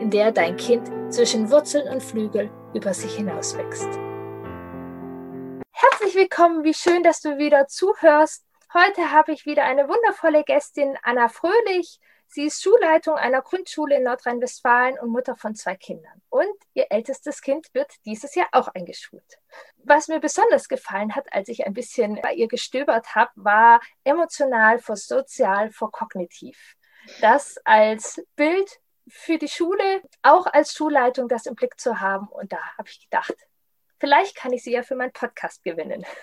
in der dein Kind zwischen Wurzeln und Flügel über sich hinauswächst. Herzlich willkommen, wie schön, dass du wieder zuhörst. Heute habe ich wieder eine wundervolle Gästin, Anna Fröhlich. Sie ist Schulleitung einer Grundschule in Nordrhein-Westfalen und Mutter von zwei Kindern. Und ihr ältestes Kind wird dieses Jahr auch eingeschult. Was mir besonders gefallen hat, als ich ein bisschen bei ihr gestöbert habe, war emotional vor sozial vor kognitiv. Das als Bild für die Schule, auch als Schulleitung, das im Blick zu haben. Und da habe ich gedacht, vielleicht kann ich sie ja für meinen Podcast gewinnen.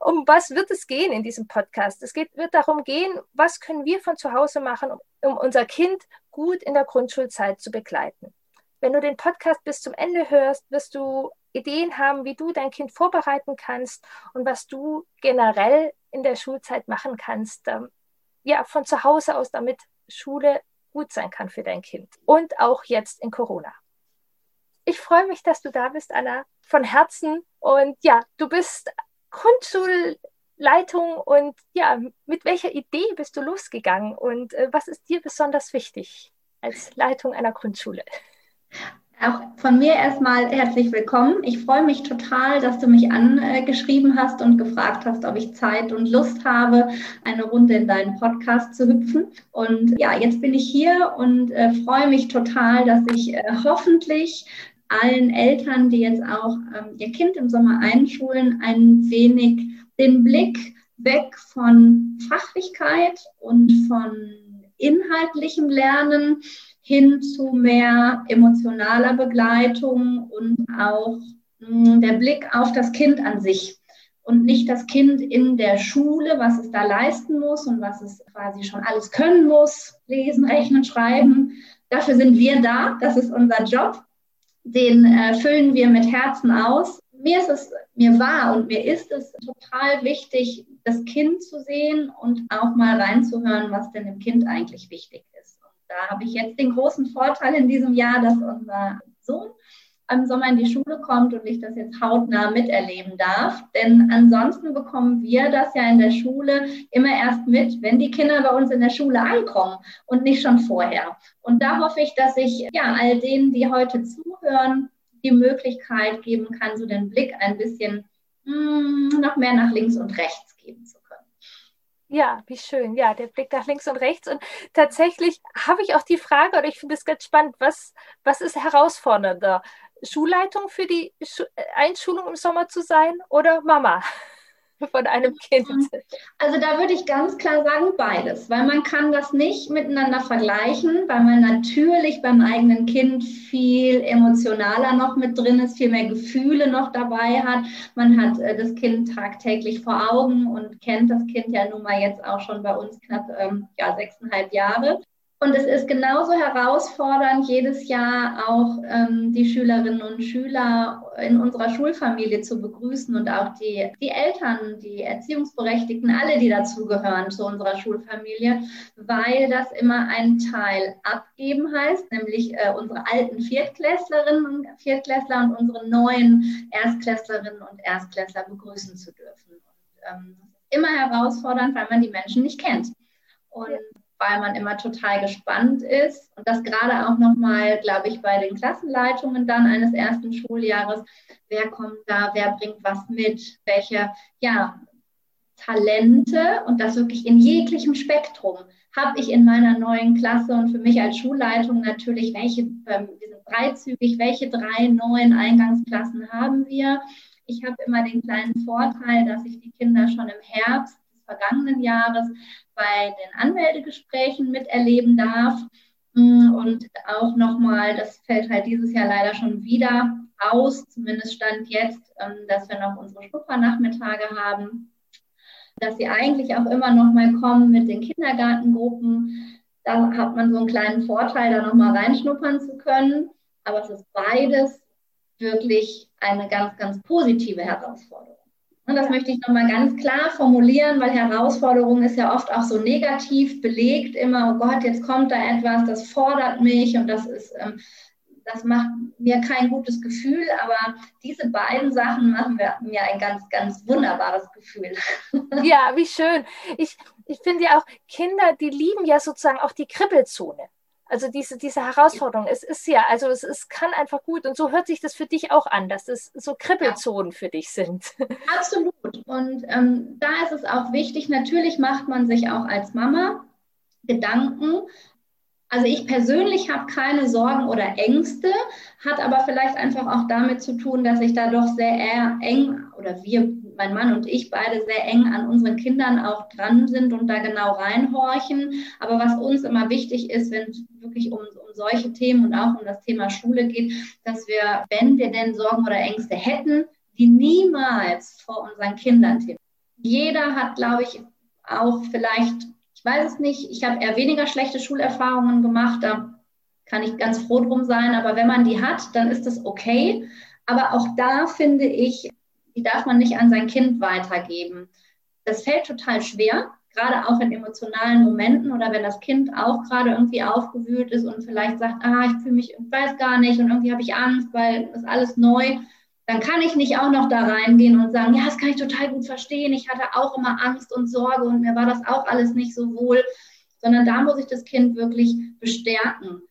Um was wird es gehen in diesem Podcast? Es geht, wird darum gehen, was können wir von zu Hause machen, um, unser Kind gut in der Grundschulzeit zu begleiten. Wenn du den Podcast bis zum Ende hörst, wirst du Ideen haben, wie du dein Kind vorbereiten kannst und was du generell in der Schulzeit machen kannst, ähm, ja, von zu Hause aus, damit Schule gut sein kann für dein Kind. Und auch jetzt in Corona. Ich freue mich, dass du da bist, Anna, von Herzen. Und ja, du bist Grundschulleitung und ja, mit welcher Idee bist du losgegangen und äh, was ist dir besonders wichtig als Leitung einer Grundschule? Auch von mir erstmal herzlich willkommen. Ich freue mich total, dass du mich angeschrieben hast und gefragt hast, ob ich Zeit und Lust habe, eine Runde in deinen Podcast zu hüpfen. Und ja, jetzt bin ich hier und äh, freue mich total, dass ich äh, hoffentlich allen Eltern, die jetzt auch ähm, ihr Kind im Sommer einschulen, ein wenig den Blick weg von Fachlichkeit und von inhaltlichem Lernen hin zu mehr emotionaler Begleitung und auch hm, der Blick auf das Kind an sich und nicht das Kind in der Schule, was es da leisten muss und was es quasi schon alles können muss, lesen, rechnen, schreiben. Dafür sind wir da, das ist unser Job. Den äh, füllen wir mit Herzen aus. Mir ist es, mir war und mir ist es total wichtig, das Kind zu sehen und auch mal reinzuhören, was denn dem Kind eigentlich wichtig ist. Da habe ich jetzt den großen Vorteil in diesem Jahr, dass unser Sohn im Sommer in die Schule kommt und ich das jetzt hautnah miterleben darf. Denn ansonsten bekommen wir das ja in der Schule immer erst mit, wenn die Kinder bei uns in der Schule ankommen und nicht schon vorher. Und da hoffe ich, dass ich ja all denen, die heute zuhören, die Möglichkeit geben kann, so den Blick ein bisschen mh, hm, noch mehr nach links und rechts geben zu ja, wie schön. Ja, der Blick nach links und rechts. Und tatsächlich habe ich auch die Frage, oder ich finde es ganz spannend, was, was ist herausfordernder? Schulleitung für die Einschulung im Sommer zu sein oder Mama? Von einem Kind? Also da würde ich ganz klar sagen, beides, weil man kann das nicht miteinander vergleichen, weil man natürlich beim eigenen Kind viel emotionaler noch mit drin ist, viel mehr Gefühle noch dabei hat. Man hat äh, das Kind tagtäglich vor Augen und kennt das Kind ja nun mal jetzt auch schon bei uns knapp ähm, ja, sechseinhalb Jahre. Und es ist genauso herausfordernd, jedes Jahr auch ähm, die Schülerinnen und Schüler in unserer Schulfamilie zu begrüßen und auch die, die Eltern, die Erziehungsberechtigten, alle, die dazugehören zu unserer Schulfamilie, weil das immer ein Teil abgeben heißt, nämlich äh, unsere alten Viertklässlerinnen und Viertklässler und unsere neuen Erstklässlerinnen und Erstklässler begrüßen zu dürfen. Und, ähm, immer herausfordernd, weil man die Menschen nicht kennt. Und weil man immer total gespannt ist. Und das gerade auch nochmal, glaube ich, bei den Klassenleitungen dann eines ersten Schuljahres, wer kommt da, wer bringt was mit, welche, ja, Talente? Und das wirklich in jeglichem Spektrum. Habe ich in meiner neuen Klasse und für mich als Schulleitung natürlich, welche, ähm, wir sind dreizügig, welche drei neuen Eingangsklassen haben wir. Ich habe immer den kleinen Vorteil, dass ich die Kinder schon im Herbst vergangenen Jahres bei den Anmeldegesprächen miterleben darf. Mm, und auch nochmal, das fällt halt dieses Jahr leider schon wieder aus, zumindest stand jetzt, ähm, dass wir noch unsere Schnuppernachmittage haben, dass sie eigentlich auch immer nochmal kommen mit den Kindergartengruppen. Da hat man so einen kleinen Vorteil, da nochmal reinschnuppern zu können. Aber es ist beides wirklich eine ganz, ganz positive Herausforderung. Und das möchte ich nochmal ganz klar formulieren, weil Herausforderung ist ja oft auch so negativ belegt, immer, oh Gott, jetzt kommt da etwas, das fordert mich und das ist, ähm, das macht mir kein gutes Gefühl, aber diese beiden Sachen machen mir ein ganz, ganz wunderbares Gefühl. Ja, wie schön. Ich, ich finde ja auch, Kinder, die lieben ja sozusagen auch die Kribbelzone. Also diese, diese Herausforderung, es ist ja, also es, es kann einfach gut und so hört sich das für dich auch an, dass es so Kribbelzonen ja. für dich sind. Absolut. Und ähm, da ist es auch wichtig, natürlich macht man sich auch als Mama Gedanken. Also ich persönlich habe keine Sorgen oder Ängste, hat aber vielleicht einfach auch damit zu tun, dass ich da doch sehr eng oder wir mein Mann und ich beide sehr eng an unseren Kindern auch dran sind und da genau reinhorchen. Aber was uns immer wichtig ist, wenn es wirklich um, um solche Themen und auch um das Thema Schule geht, dass wir, wenn wir denn Sorgen oder Ängste hätten, die niemals vor unseren Kindern thematisieren. Jeder hat, glaube ich, auch vielleicht, ich weiß es nicht, ich habe eher weniger schlechte Schulerfahrungen gemacht, da kann ich ganz froh drum sein, aber wenn man die hat, dann ist das okay. Aber auch da finde ich, die darf man nicht an sein Kind weitergeben. Das fällt total schwer, gerade auch in emotionalen Momenten oder wenn das Kind auch gerade irgendwie aufgewühlt ist und vielleicht sagt, ah, ich fühle mich, ich weiß gar nicht und irgendwie habe ich Angst, weil das alles neu, dann kann ich nicht auch noch da reingehen und sagen, ja, das kann ich total gut verstehen. Ich hatte auch immer Angst und Sorge und mir war das auch alles nicht so wohl, sondern da muss ich das Kind wirklich bestärken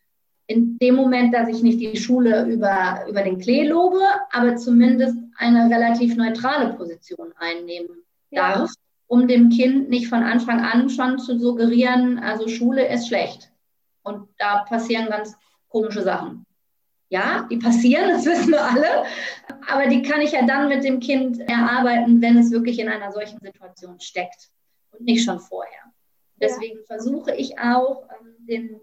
in dem Moment, dass ich nicht die Schule über, über den Klee lobe, aber zumindest eine relativ neutrale Position einnehmen ja. darf, um dem Kind nicht von Anfang an schon zu suggerieren, also Schule ist schlecht. Und da passieren ganz komische Sachen. Ja, die passieren, das wissen wir alle, aber die kann ich ja dann mit dem Kind erarbeiten, wenn es wirklich in einer solchen Situation steckt und nicht schon vorher. Deswegen ja. versuche ich auch, ähm, den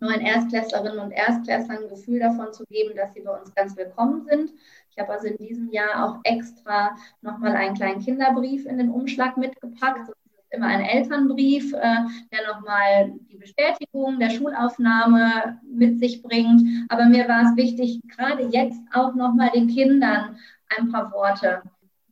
neuen Erstklässlerinnen und Erstklässlern ein Gefühl davon zu geben, dass sie bei uns ganz willkommen sind. Ich habe also in diesem Jahr auch extra nochmal einen kleinen Kinderbrief in den Umschlag mitgepackt. Das ist immer ein Elternbrief, äh, der nochmal die Bestätigung der Schulaufnahme mit sich bringt. Aber mir war es wichtig, gerade jetzt auch nochmal den Kindern ein paar Worte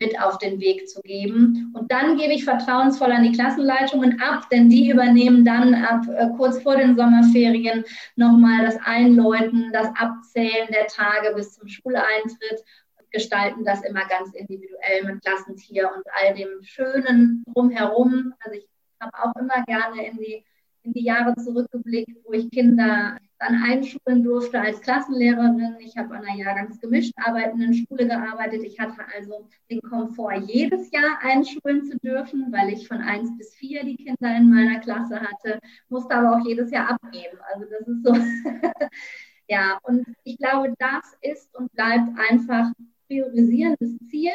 mit auf den Weg zu geben. Und dann gebe ich vertrauensvoll an die Klassenleitungen ab, denn die übernehmen dann ab äh, kurz vor den Sommerferien nochmal das Einläuten, das Abzählen der Tage bis zum Schuleintritt, gestalten das immer ganz individuell mit Klassentier und all dem Schönen drumherum. Also ich habe auch immer gerne in die, in die Jahre zurückgeblickt, wo ich Kinder dann einschulen durfte als Klassenlehrerin. Ich habe an einer jahrgangsgemischt arbeitenden Schule gearbeitet. Ich hatte also den Komfort, jedes Jahr einschulen zu dürfen, weil ich von eins bis vier die Kinder in meiner Klasse hatte, musste aber auch jedes Jahr abgeben. Also das ist so. ja, und ich glaube, das ist und bleibt einfach priorisierendes Ziel,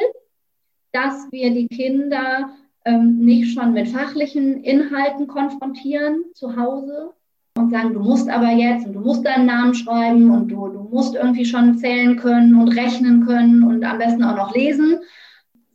dass wir die Kinder ähm, nicht schon mit fachlichen Inhalten konfrontieren zu Hause, und sagen, du musst aber jetzt und du musst deinen Namen schreiben und du, du musst irgendwie schon zählen können und rechnen können und am besten auch noch lesen,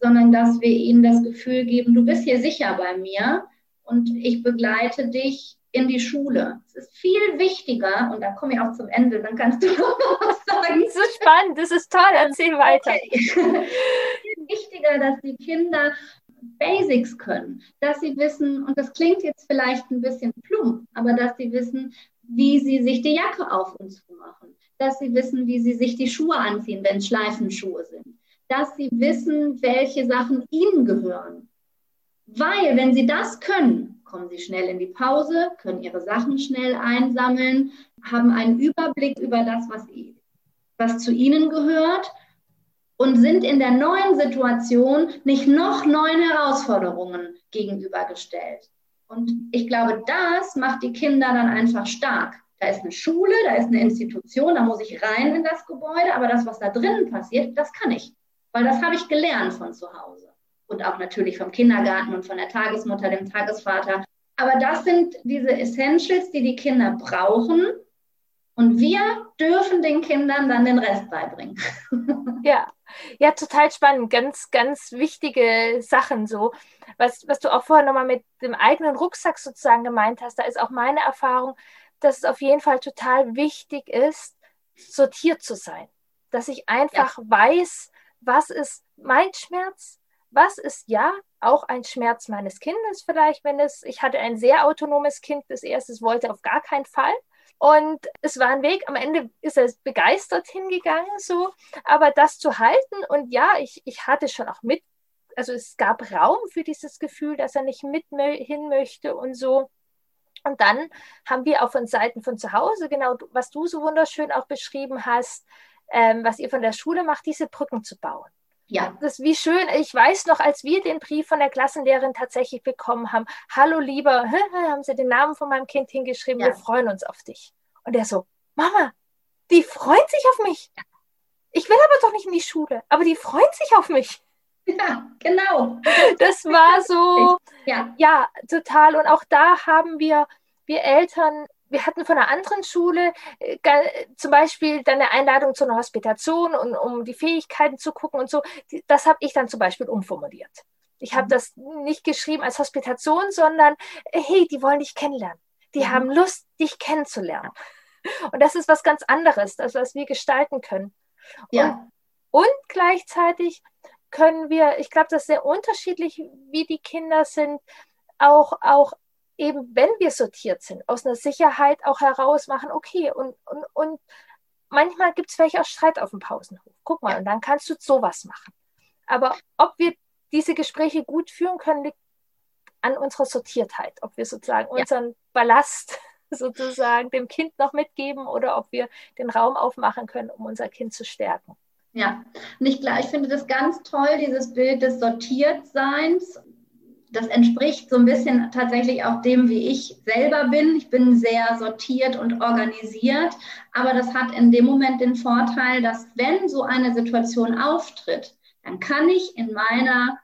sondern dass wir ihnen das Gefühl geben, du bist hier sicher bei mir und ich begleite dich in die Schule. Es ist viel wichtiger, und da komme ich auch zum Ende, dann kannst du noch was sagen. So spannend, das ist toll, erzähl weiter. Okay. viel wichtiger, dass die Kinder Basics können, dass sie wissen, und das klingt jetzt vielleicht ein bisschen plump, aber dass sie wissen, wie sie sich die Jacke auf und zu machen, dass sie wissen, wie sie sich die Schuhe anziehen, wenn es Schleifenschuhe sind, dass sie wissen, welche Sachen ihnen gehören. Weil, wenn sie das können, kommen sie schnell in die Pause, können ihre Sachen schnell einsammeln, haben einen Überblick über das, was, was zu ihnen gehört und sind in der neuen Situation nicht noch neuen Herausforderungen gegenübergestellt. Und ich glaube, das macht die Kinder dann einfach stark. Da ist eine Schule, da ist eine Institution, da muss ich rein in das Gebäude, aber das, was da drinnen passiert, das kann ich, weil das habe ich gelernt von zu Hause und auch natürlich vom Kindergarten und von der Tagesmutter, dem Tagesvater. Aber das sind diese Essentials, die die Kinder brauchen, und wir dürfen den Kindern dann den Rest beibringen. Ja, ja, total spannend. Ganz, ganz wichtige Sachen so. Was, was du auch vorher nochmal mit dem eigenen Rucksack sozusagen gemeint hast, da ist auch meine Erfahrung, dass es auf jeden Fall total wichtig ist, sortiert zu sein. dass ich einfach ja. weiß, was ist mein Schmerz, was ist ja auch ein Schmerz meines Kindes vielleicht, wenn es, ich hatte ein sehr autonomes Kind, das erstes wollte auf gar keinen Fall. Und es war ein Weg, am Ende ist er begeistert hingegangen, so, aber das zu halten und ja, ich, ich hatte schon auch mit, also es gab Raum für dieses Gefühl, dass er nicht mit hin möchte und so. Und dann haben wir auch von Seiten von zu Hause, genau was du so wunderschön auch beschrieben hast, ähm, was ihr von der Schule macht, diese Brücken zu bauen. Ja. Das ist wie schön. Ich weiß noch, als wir den Brief von der Klassenlehrerin tatsächlich bekommen haben, hallo lieber, haben sie den Namen von meinem Kind hingeschrieben, ja. wir freuen uns auf dich. Und er so, Mama, die freuen sich auf mich. Ich will aber doch nicht in die Schule, aber die freuen sich auf mich. Ja, genau. Das war so, ja. ja, total. Und auch da haben wir, wir Eltern wir hatten von einer anderen Schule äh, zum Beispiel dann eine Einladung zu einer Hospitation und um die Fähigkeiten zu gucken und so. Das habe ich dann zum Beispiel umformuliert. Ich habe mhm. das nicht geschrieben als Hospitation, sondern äh, hey, die wollen dich kennenlernen. Die mhm. haben Lust, dich kennenzulernen. Und das ist was ganz anderes, als was wir gestalten können. Ja. Und, und gleichzeitig können wir, ich glaube, das ist sehr unterschiedlich, wie die Kinder sind, auch, auch eben, wenn wir sortiert sind, aus einer Sicherheit auch heraus machen, okay, und, und, und manchmal gibt es vielleicht auch Streit auf dem Pausenhof. Guck mal, und dann kannst du sowas machen. Aber ob wir diese Gespräche gut führen können, liegt an unserer Sortiertheit, ob wir sozusagen ja. unseren Ballast sozusagen dem Kind noch mitgeben oder ob wir den Raum aufmachen können, um unser Kind zu stärken. Ja, und ich, ich finde das ganz toll, dieses Bild des Sortiertseins das entspricht so ein bisschen tatsächlich auch dem, wie ich selber bin. Ich bin sehr sortiert und organisiert, aber das hat in dem Moment den Vorteil, dass wenn so eine Situation auftritt, dann kann ich in meiner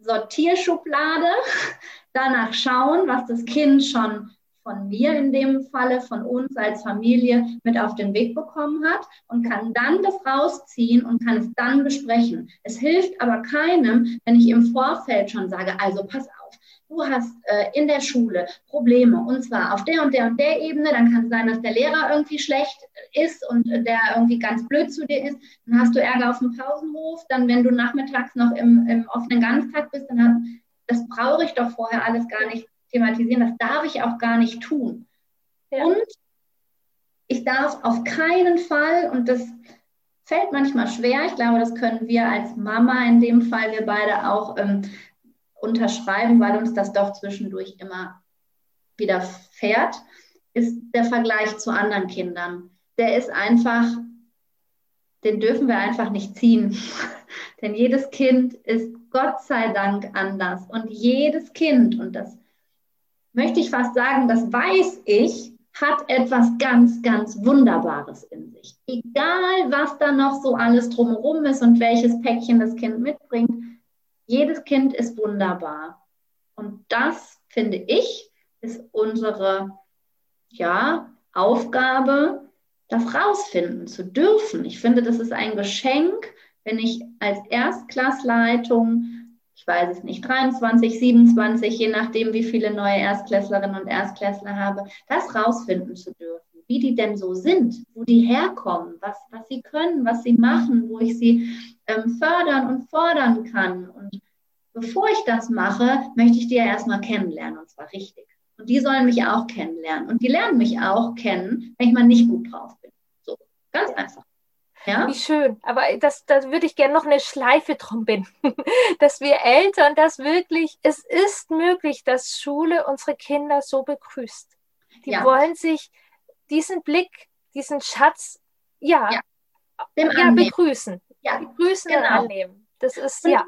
Sortierschublade danach schauen, was das Kind schon von mir in dem Falle, von uns als Familie mit auf den Weg bekommen hat und kann dann das rausziehen und kann es dann besprechen. Es hilft aber keinem, wenn ich im Vorfeld schon sage, also pass auf, du hast äh, in der Schule Probleme und zwar auf der und der und der Ebene, dann kann es sein, dass der Lehrer irgendwie schlecht ist und der irgendwie ganz blöd zu dir ist, dann hast du Ärger auf dem Pausenhof, dann wenn du nachmittags noch im, im offenen Ganztag bist, dann hast, das brauche ich doch vorher alles gar nicht thematisieren. Das darf ich auch gar nicht tun. Ja. Und ich darf auf keinen Fall, und das fällt manchmal schwer, ich glaube, das können wir als Mama in dem Fall, wir beide auch ähm, unterschreiben, weil uns das doch zwischendurch immer wieder fährt, ist der Vergleich zu anderen Kindern. Der ist einfach, den dürfen wir einfach nicht ziehen. Denn jedes Kind ist Gott sei Dank anders. Und jedes Kind, und das möchte ich fast sagen, das weiß ich, hat etwas ganz, ganz Wunderbares in sich. Egal, was da noch so alles drumherum ist und welches Päckchen das Kind mitbringt, jedes Kind ist wunderbar. Und das, finde ich, ist unsere ja, Aufgabe, das rausfinden zu dürfen. Ich finde, das ist ein Geschenk, wenn ich als Erstklassleitung ich weiß es nicht, 23, 27, je nachdem, wie viele neue Erstklässlerinnen und Erstklässler habe, das rausfinden zu dürfen, wie die denn so sind, wo die herkommen, was, was sie können, was sie machen, wo ich sie ähm, fördern und fordern kann. Und bevor ich das mache, möchte ich die ja erstmal kennenlernen, und zwar richtig. Und die sollen mich auch kennenlernen. Und die lernen mich auch kennen, wenn ich mal nicht gut drauf bin. So, ganz einfach. Ja? Wie schön. Aber das, da würde ich gerne noch eine Schleife drum binden, dass wir Eltern das wirklich, es ist möglich, dass Schule unsere Kinder so begrüßt. Die ja. wollen sich diesen Blick, diesen Schatz, ja, ja, ja begrüßen. Ja, begrüßen genau. und annehmen. Das ist, und, ja.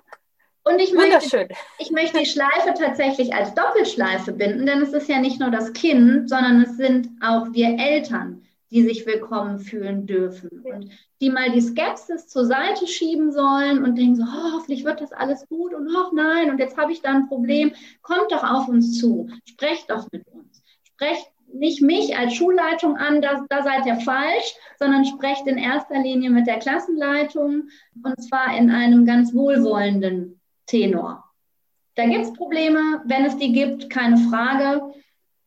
Und ich möchte, ich möchte die Schleife tatsächlich als Doppelschleife binden, denn es ist ja nicht nur das Kind, sondern es sind auch wir Eltern die sich willkommen fühlen dürfen und die mal die Skepsis zur Seite schieben sollen und denken so, oh, hoffentlich wird das alles gut und oh nein, und jetzt habe ich da ein Problem. Kommt doch auf uns zu, sprecht doch mit uns. Sprecht nicht mich als Schulleitung an, da, da seid ihr falsch, sondern sprecht in erster Linie mit der Klassenleitung und zwar in einem ganz wohlwollenden Tenor. Da gibt es Probleme, wenn es die gibt, keine Frage.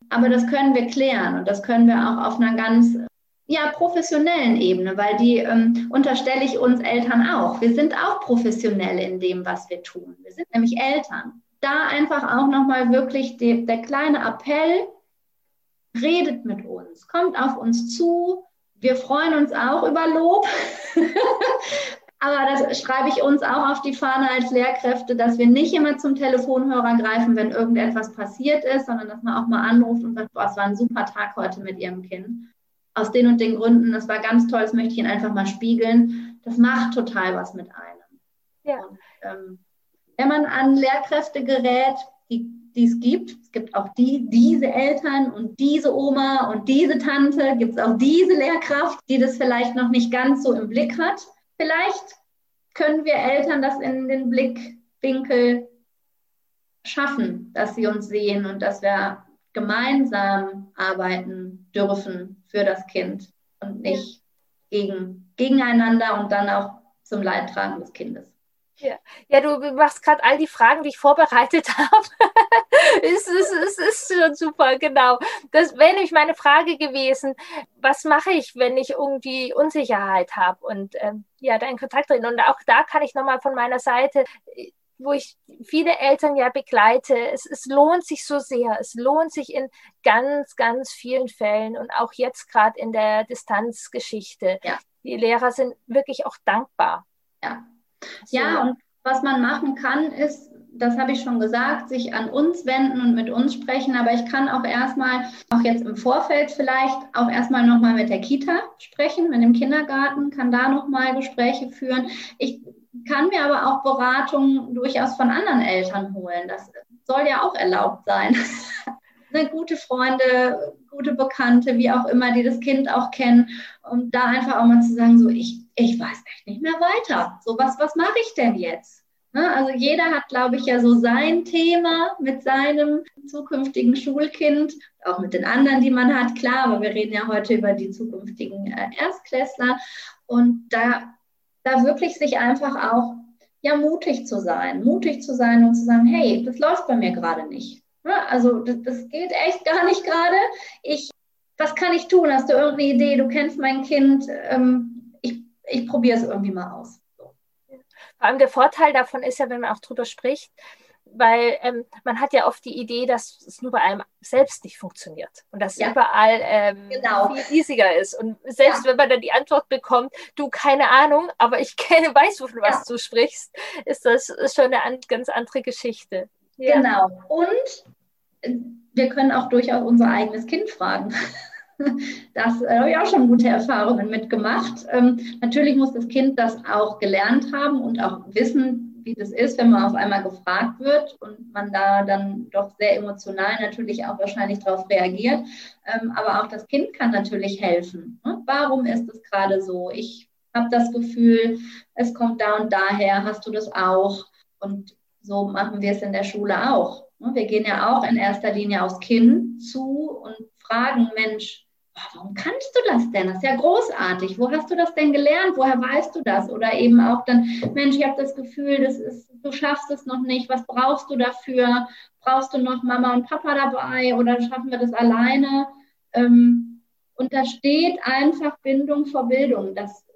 Aber das können wir klären und das können wir auch auf einer ganz ja, professionellen Ebene, weil die ähm, unterstelle ich uns Eltern auch. Wir sind auch professionell in dem, was wir tun. Wir sind nämlich Eltern. Da einfach auch nochmal wirklich die, der kleine Appell, redet mit uns, kommt auf uns zu. Wir freuen uns auch über Lob. Aber das schreibe ich uns auch auf die Fahne als Lehrkräfte, dass wir nicht immer zum Telefonhörer greifen, wenn irgendetwas passiert ist, sondern dass man auch mal anruft und sagt, boah, es war ein super Tag heute mit Ihrem Kind. Aus den und den Gründen, das war ganz toll, das möchte ich Ihnen einfach mal spiegeln. Das macht total was mit einem. Ja. Und, ähm, wenn man an Lehrkräfte gerät, die die es gibt. Es gibt auch die, diese Eltern und diese Oma und diese Tante, gibt es auch diese Lehrkraft, die das vielleicht noch nicht ganz so im Blick hat. Vielleicht können wir Eltern das in den Blickwinkel schaffen, dass sie uns sehen und dass wir gemeinsam arbeiten dürfen für das Kind und nicht gegen, gegeneinander und dann auch zum Leidtragen des Kindes. Ja, ja du machst gerade all die Fragen, die ich vorbereitet habe. es, ist, es ist schon super, genau. Das wäre nämlich meine Frage gewesen. Was mache ich, wenn ich irgendwie Unsicherheit habe und ähm, ja, da in Kontakt treten? Und auch da kann ich nochmal von meiner Seite wo ich viele Eltern ja begleite, es, es lohnt sich so sehr. Es lohnt sich in ganz, ganz vielen Fällen und auch jetzt gerade in der Distanzgeschichte. Ja. Die Lehrer sind wirklich auch dankbar. Ja, ja, und was man machen kann, ist, das habe ich schon gesagt, sich an uns wenden und mit uns sprechen. Aber ich kann auch erstmal, auch jetzt im Vorfeld vielleicht, auch erstmal nochmal mit der Kita sprechen, mit dem Kindergarten, kann da nochmal Gespräche führen. Ich kann mir aber auch Beratungen durchaus von anderen Eltern holen. Das soll ja auch erlaubt sein. ne, gute Freunde, gute Bekannte, wie auch immer, die das Kind auch kennen, um da einfach auch mal zu sagen, so ich, ich weiß echt nicht mehr weiter. So was, was mache ich denn jetzt? Ne, also jeder hat, glaube ich, ja so sein Thema mit seinem zukünftigen Schulkind, auch mit den anderen, die man hat, klar, aber wir reden ja heute über die zukünftigen äh, Erstklässler. Und da, da wirklich sich einfach auch ja mutig zu sein, mutig zu sein und zu sagen, hey, das läuft bei mir gerade nicht. Also das, das geht echt gar nicht gerade. Ich, was kann ich tun? Hast du irgendeine Idee? Du kennst mein Kind. Ähm, ich ich probiere es irgendwie mal aus. Vor allem der Vorteil davon ist ja, wenn man auch drüber spricht, weil ähm, man hat ja oft die Idee, dass es nur bei einem selbst nicht funktioniert und dass ja. überall ähm, genau. viel easiger ist. Und selbst ja. wenn man dann die Antwort bekommt, du keine Ahnung, aber ich kenne, weiß, wovon ja. was du sprichst, ist das ist schon eine an, ganz andere Geschichte. Genau. Und wir können auch durchaus unser eigenes Kind fragen. Das äh, habe ich auch schon gute Erfahrungen mitgemacht. Ähm, natürlich muss das Kind das auch gelernt haben und auch wissen, wie das ist, wenn man auf einmal gefragt wird und man da dann doch sehr emotional natürlich auch wahrscheinlich darauf reagiert. Ähm, aber auch das Kind kann natürlich helfen. Ne? Warum ist es gerade so? Ich habe das Gefühl, es kommt da und daher. Hast du das auch? Und so machen wir es in der Schule auch. Ne, wir gehen ja auch in erster Linie aufs Kind zu und fragen, Mensch, warum kannst du das denn? Das ist ja großartig. Wo hast du das denn gelernt? Woher weißt du das? Oder eben auch dann, Mensch, ich habe das Gefühl, das ist, du schaffst es noch nicht. Was brauchst du dafür? Brauchst du noch Mama und Papa dabei oder schaffen wir das alleine? Ähm, und da steht einfach Bindung vor Bildung. Das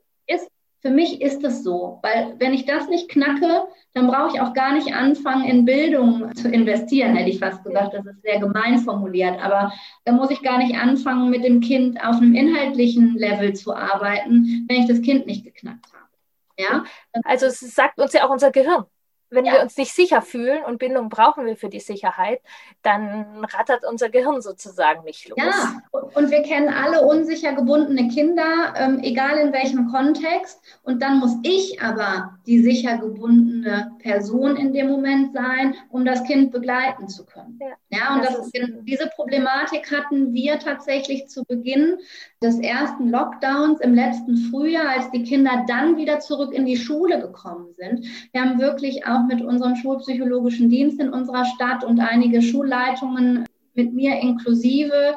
für mich ist es so, weil wenn ich das nicht knacke, dann brauche ich auch gar nicht anfangen, in Bildung zu investieren, hätte ich fast gesagt. Das ist sehr gemein formuliert, aber da muss ich gar nicht anfangen, mit dem Kind auf einem inhaltlichen Level zu arbeiten, wenn ich das Kind nicht geknackt habe. Ja? Also es sagt uns ja auch unser Gehirn wenn ja. wir uns nicht sicher fühlen und Bindung brauchen wir für die Sicherheit, dann rattert unser Gehirn sozusagen nicht los. Ja, und wir kennen alle unsicher gebundene Kinder, ähm, egal in welchem Kontext. Und dann muss ich aber die sicher gebundene Person in dem Moment sein, um das Kind begleiten zu können. Ja, ja und das das ist, diese Problematik hatten wir tatsächlich zu Beginn des ersten Lockdowns im letzten Frühjahr, als die Kinder dann wieder zurück in die Schule gekommen sind. Wir haben wirklich auch mit unserem schulpsychologischen Dienst in unserer Stadt und einige Schulleitungen mit mir inklusive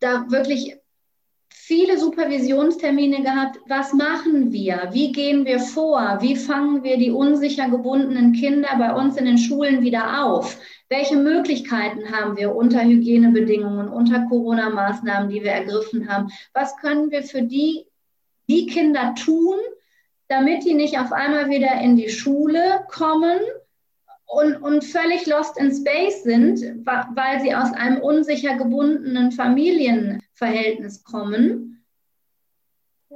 da wirklich viele Supervisionstermine gehabt. Was machen wir? Wie gehen wir vor? Wie fangen wir die unsicher gebundenen Kinder bei uns in den Schulen wieder auf? Welche Möglichkeiten haben wir unter Hygienebedingungen, unter Corona-Maßnahmen, die wir ergriffen haben? Was können wir für die, die Kinder tun, damit die nicht auf einmal wieder in die Schule kommen und, und völlig lost in space sind, weil sie aus einem unsicher gebundenen Familienverhältnis kommen.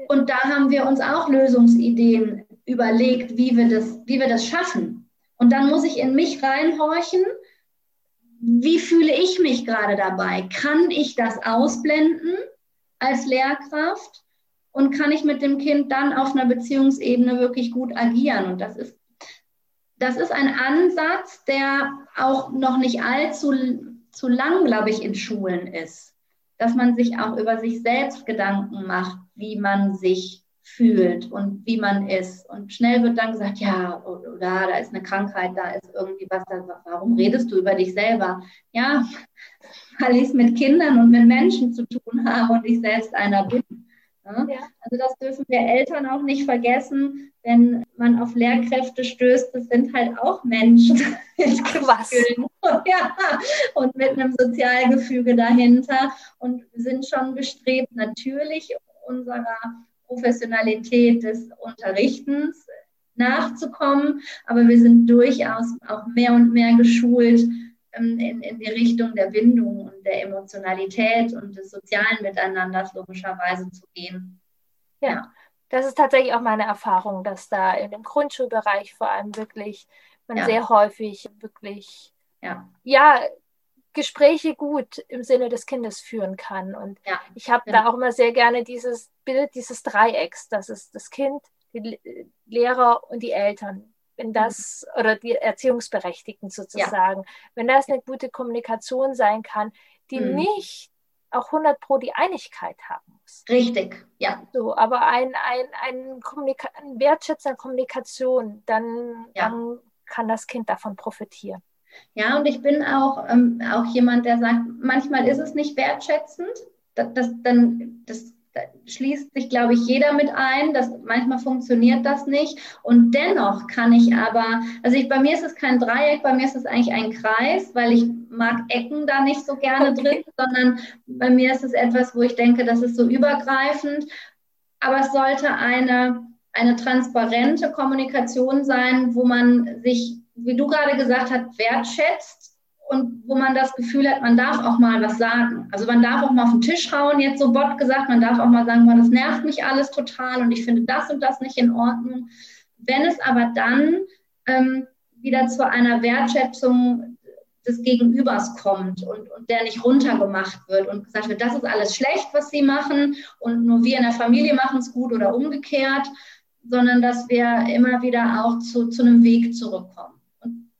Und da haben wir uns auch Lösungsideen überlegt, wie wir das, wie wir das schaffen. Und dann muss ich in mich reinhorchen. Wie fühle ich mich gerade dabei? Kann ich das ausblenden als Lehrkraft? Und kann ich mit dem Kind dann auf einer Beziehungsebene wirklich gut agieren? Und das ist das ist ein Ansatz, der auch noch nicht allzu zu lang, glaube ich, in Schulen ist. Dass man sich auch über sich selbst Gedanken macht, wie man sich fühlt und wie man ist. Und schnell wird dann gesagt, ja, oder da ist eine Krankheit, da ist irgendwie was, warum redest du über dich selber? Ja, weil ich es mit Kindern und mit Menschen zu tun habe und ich selbst einer bin. Ja? Also das dürfen wir Eltern auch nicht vergessen, wenn man auf Lehrkräfte stößt, das sind halt auch Menschen mit Was? Ja, und mit einem Sozialgefüge dahinter und sind schon bestrebt, natürlich unserer Professionalität des Unterrichtens nachzukommen, aber wir sind durchaus auch mehr und mehr geschult, in, in die Richtung der Bindung und der Emotionalität und des sozialen Miteinanders logischerweise zu gehen. Ja, das ist tatsächlich auch meine Erfahrung, dass da in dem Grundschulbereich vor allem wirklich man ja. sehr häufig wirklich ja. ja. Gespräche gut im Sinne des Kindes führen kann. Und ja, ich habe da auch immer sehr gerne dieses Bild dieses Dreiecks, das ist das Kind, die Lehrer und die Eltern wenn das, oder die Erziehungsberechtigten sozusagen, ja. wenn das eine gute Kommunikation sein kann, die mhm. nicht auch 100 pro die Einigkeit haben muss. Richtig, ja. So, aber ein, ein, ein, Kommunika ein Wertschätzen an Kommunikation, dann, ja. dann kann das Kind davon profitieren. Ja, und ich bin auch, ähm, auch jemand, der sagt, manchmal ist es nicht wertschätzend. Das, das, dann, das schließt sich, glaube ich, jeder mit ein. dass manchmal funktioniert das nicht. Und dennoch kann ich aber, also ich, bei mir ist es kein Dreieck, bei mir ist es eigentlich ein Kreis, weil ich mag Ecken da nicht so gerne okay. drin, sondern bei mir ist es etwas, wo ich denke, das ist so übergreifend. Aber es sollte eine, eine transparente Kommunikation sein, wo man sich, wie du gerade gesagt hast, wertschätzt und wo man das Gefühl hat, man darf auch mal was sagen. Also man darf auch mal auf den Tisch hauen, jetzt so Bot gesagt, man darf auch mal sagen, das nervt mich alles total und ich finde das und das nicht in Ordnung. Wenn es aber dann ähm, wieder zu einer Wertschätzung des Gegenübers kommt und, und der nicht runtergemacht wird und gesagt wird, das ist alles schlecht, was sie machen und nur wir in der Familie machen es gut oder umgekehrt, sondern dass wir immer wieder auch zu, zu einem Weg zurückkommen.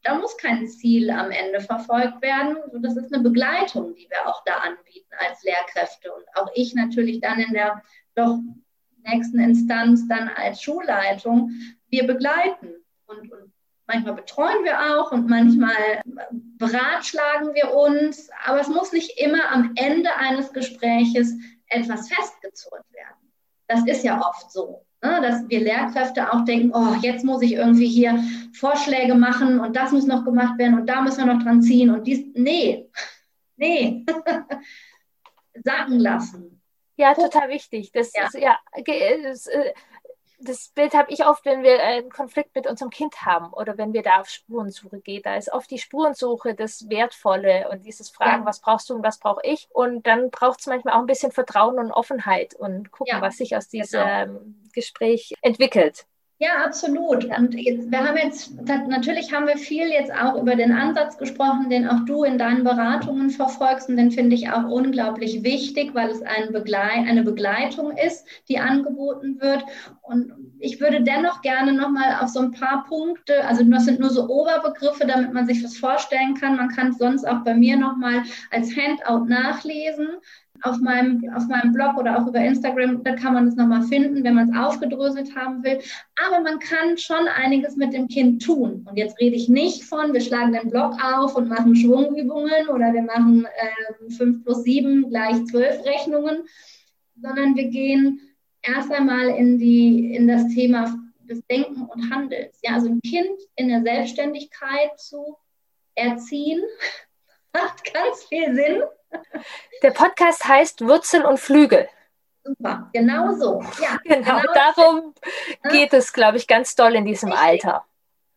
Da muss kein Ziel am Ende verfolgt werden. Das ist eine Begleitung, die wir auch da anbieten als Lehrkräfte. Und auch ich natürlich dann in der doch nächsten Instanz dann als Schulleitung. Wir begleiten und, und manchmal betreuen wir auch und manchmal beratschlagen wir uns. Aber es muss nicht immer am Ende eines Gespräches etwas festgezurrt werden. Das ist ja oft so. Ne, dass wir Lehrkräfte auch denken, oh, jetzt muss ich irgendwie hier Vorschläge machen und das muss noch gemacht werden und da müssen wir noch dran ziehen und dies. Nee, nee. Sacken lassen. Ja, total wichtig. Das ja. ist ja, das, Bild habe ich oft, wenn wir einen Konflikt mit unserem Kind haben oder wenn wir da auf Spurensuche gehen. Da ist oft die Spurensuche das Wertvolle und dieses Fragen, ja. was brauchst du und was brauche ich? Und dann braucht es manchmal auch ein bisschen Vertrauen und Offenheit und gucken, ja. was sich aus diesem genau. Gespräch entwickelt. Ja, absolut. Und jetzt, wir haben jetzt, natürlich haben wir viel jetzt auch über den Ansatz gesprochen, den auch du in deinen Beratungen verfolgst. Und den finde ich auch unglaublich wichtig, weil es ein Begleit, eine Begleitung ist, die angeboten wird. Und ich würde dennoch gerne nochmal auf so ein paar Punkte, also das sind nur so Oberbegriffe, damit man sich was vorstellen kann. Man kann es sonst auch bei mir nochmal als Handout nachlesen auf meinem, auf meinem Blog oder auch über Instagram, da kann man es nochmal finden, wenn man es aufgedröselt haben will. Aber man kann schon einiges mit dem Kind tun. Und jetzt rede ich nicht von, wir schlagen den Blog auf und machen Schwungübungen oder wir machen äh, 5 plus 7 gleich 12 Rechnungen, sondern wir gehen erst einmal in, die, in das Thema des Denken und Handelns. Ja, also ein Kind in der Selbstständigkeit zu erziehen, macht ganz viel Sinn. Der Podcast heißt Wurzel und Flügel. Super, genau so. Ja, genau, genau darum so. geht es, glaube ich, ganz doll in diesem Richtig. Alter.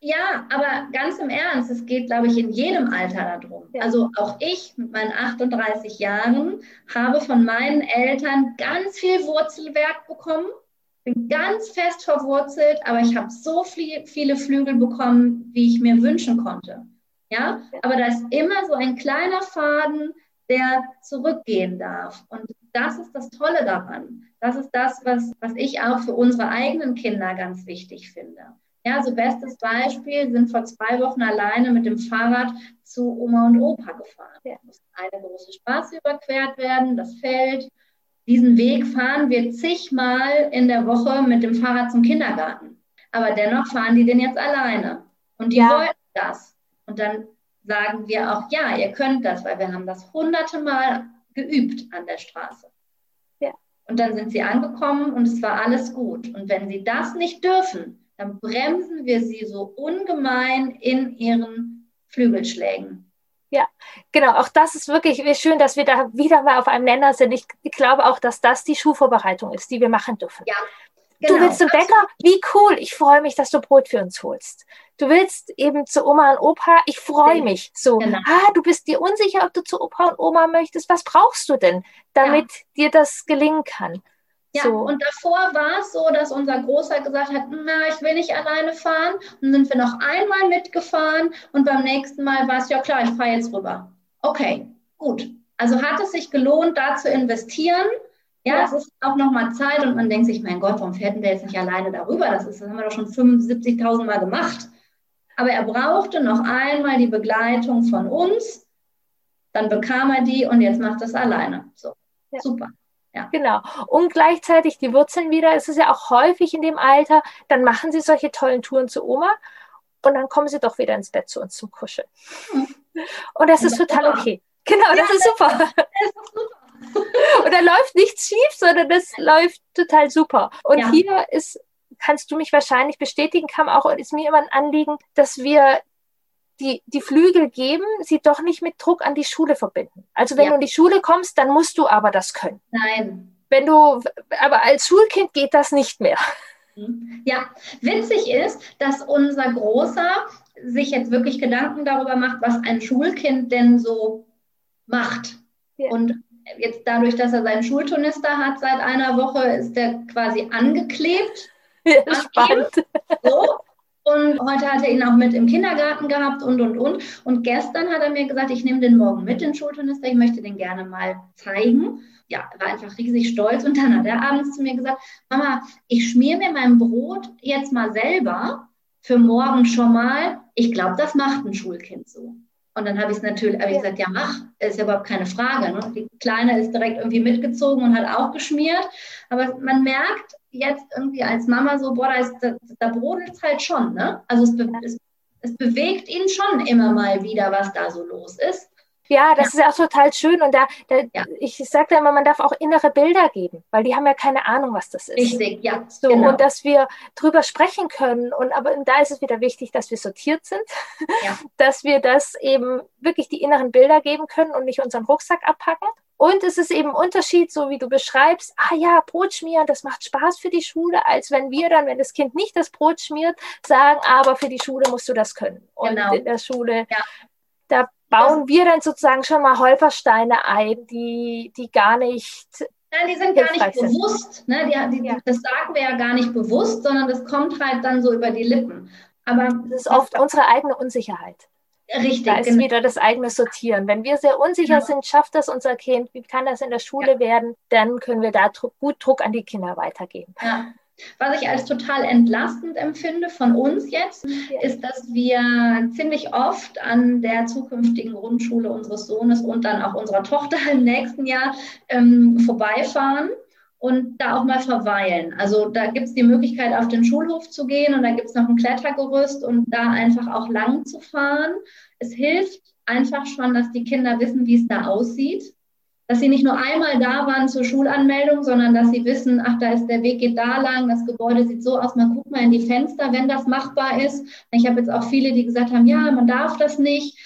Ja, aber ganz im Ernst, es geht, glaube ich, in jedem Alter darum. Ja. Also auch ich mit meinen 38 Jahren habe von meinen Eltern ganz viel Wurzelwerk bekommen, bin ganz fest verwurzelt, aber ich habe so viel, viele Flügel bekommen, wie ich mir wünschen konnte. Ja, aber da ist immer so ein kleiner Faden, der zurückgehen darf. Und das ist das Tolle daran. Das ist das, was, was ich auch für unsere eigenen Kinder ganz wichtig finde. Ja, so bestes Beispiel sind vor zwei Wochen alleine mit dem Fahrrad zu Oma und Opa gefahren. Ja. Muss eine große Straße überquert werden, das Feld. Diesen Weg fahren wir zigmal in der Woche mit dem Fahrrad zum Kindergarten. Aber dennoch fahren die den jetzt alleine. Und die ja. wollten das. Und dann sagen wir auch, ja, ihr könnt das, weil wir haben das hunderte Mal geübt an der Straße. Ja. Und dann sind sie angekommen und es war alles gut. Und wenn sie das nicht dürfen, dann bremsen wir sie so ungemein in ihren Flügelschlägen. Ja, genau. Auch das ist wirklich schön, dass wir da wieder mal auf einem Nenner sind. Ich, glaube auch, dass das die Schulvorbereitung ist, die wir machen dürfen. Ja, Genau. Du willst zum Bäcker? Wie cool. Ich freue mich, dass du Brot für uns holst. Du willst eben zu Oma und Opa? Ich freue mich. So, genau. ah, du bist dir unsicher, ob du zu Opa und Oma möchtest. Was brauchst du denn, damit ja. dir das gelingen kann? Ja, so. und davor war es so, dass unser Großer gesagt hat, na, ich will nicht alleine fahren. Und dann sind wir noch einmal mitgefahren und beim nächsten Mal war es, ja klar, ich fahre jetzt rüber. Okay, gut. Also hat es sich gelohnt, da zu investieren. Ja, es ist auch nochmal Zeit und man denkt sich, mein Gott, warum fährt denn der jetzt nicht alleine darüber? Das, ist, das haben wir doch schon 75.000 Mal gemacht. Aber er brauchte noch einmal die Begleitung von uns, dann bekam er die und jetzt macht er es alleine. So, ja. super. Ja. Genau. Und gleichzeitig die Wurzeln wieder. Es ist ja auch häufig in dem Alter, dann machen sie solche tollen Touren zu Oma und dann kommen sie doch wieder ins Bett zu uns zum Kuscheln. Mhm. Und das ist total okay. Genau, das ist super. Das ist super. Und da läuft nichts schief, sondern das läuft total super. Und ja. hier ist, kannst du mich wahrscheinlich bestätigen, kam auch, ist mir immer ein Anliegen, dass wir die, die Flügel geben, sie doch nicht mit Druck an die Schule verbinden. Also wenn ja. du in die Schule kommst, dann musst du aber das können. Nein. Wenn du, aber als Schulkind geht das nicht mehr. Mhm. Ja, witzig ist, dass unser Großer sich jetzt wirklich Gedanken darüber macht, was ein Schulkind denn so macht. Ja. Und jetzt dadurch, dass er seinen Schulturnister hat seit einer Woche, ist er quasi angeklebt. Ja, spannend. So. Und heute hat er ihn auch mit im Kindergarten gehabt und, und, und. Und gestern hat er mir gesagt, ich nehme den morgen mit, den Schulturnister, ich möchte den gerne mal zeigen. Ja, er war einfach riesig stolz. Und dann hat er abends zu mir gesagt, Mama, ich schmier mir mein Brot jetzt mal selber für morgen schon mal. Ich glaube, das macht ein Schulkind so. Und dann habe ich es natürlich, habe ich gesagt, ja mach, ist ja überhaupt keine Frage. Ne? Die Kleine ist direkt irgendwie mitgezogen und hat auch geschmiert. Aber man merkt jetzt irgendwie als Mama so, boah, da, ist, da, da brodelt es halt schon. Ne? Also es, es, es bewegt ihn schon immer mal wieder, was da so los ist. Ja, das ja. ist auch total schön. Und da, da ja. ich sage da immer, man darf auch innere Bilder geben, weil die haben ja keine Ahnung, was das ist. Richtig, ja. So, genau. Und dass wir drüber sprechen können. Und aber da ist es wieder wichtig, dass wir sortiert sind, ja. dass wir das eben wirklich die inneren Bilder geben können und nicht unseren Rucksack abpacken. Und es ist eben Unterschied, so wie du beschreibst, ah ja, Brot schmieren, das macht Spaß für die Schule, als wenn wir dann, wenn das Kind nicht das Brot schmiert, sagen, aber für die Schule musst du das können. Und genau. in der Schule, ja. Da bauen wir dann sozusagen schon mal Holpersteine ein, die, die gar nicht. Nein, die sind gar nicht bewusst. Ne? Die, die, ja. Das sagen wir ja gar nicht bewusst, sondern das kommt halt dann so über die Lippen. Aber das ist oft unsere eigene Unsicherheit. Richtig. Da ist genau. wieder das eigene Sortieren. Wenn wir sehr unsicher genau. sind, schafft das unser Kind, wie kann das in der Schule ja. werden, dann können wir da gut Druck an die Kinder weitergeben. Ja. Was ich als total entlastend empfinde von uns jetzt, ist, dass wir ziemlich oft an der zukünftigen Grundschule unseres Sohnes und dann auch unserer Tochter im nächsten Jahr ähm, vorbeifahren und da auch mal verweilen. Also da gibt es die Möglichkeit, auf den Schulhof zu gehen und da gibt es noch ein Klettergerüst und da einfach auch lang zu fahren. Es hilft einfach schon, dass die Kinder wissen, wie es da aussieht dass sie nicht nur einmal da waren zur Schulanmeldung, sondern dass sie wissen, ach, da ist der Weg geht da lang, das Gebäude sieht so aus, man guckt mal in die Fenster, wenn das machbar ist. Ich habe jetzt auch viele, die gesagt haben, ja, man darf das nicht.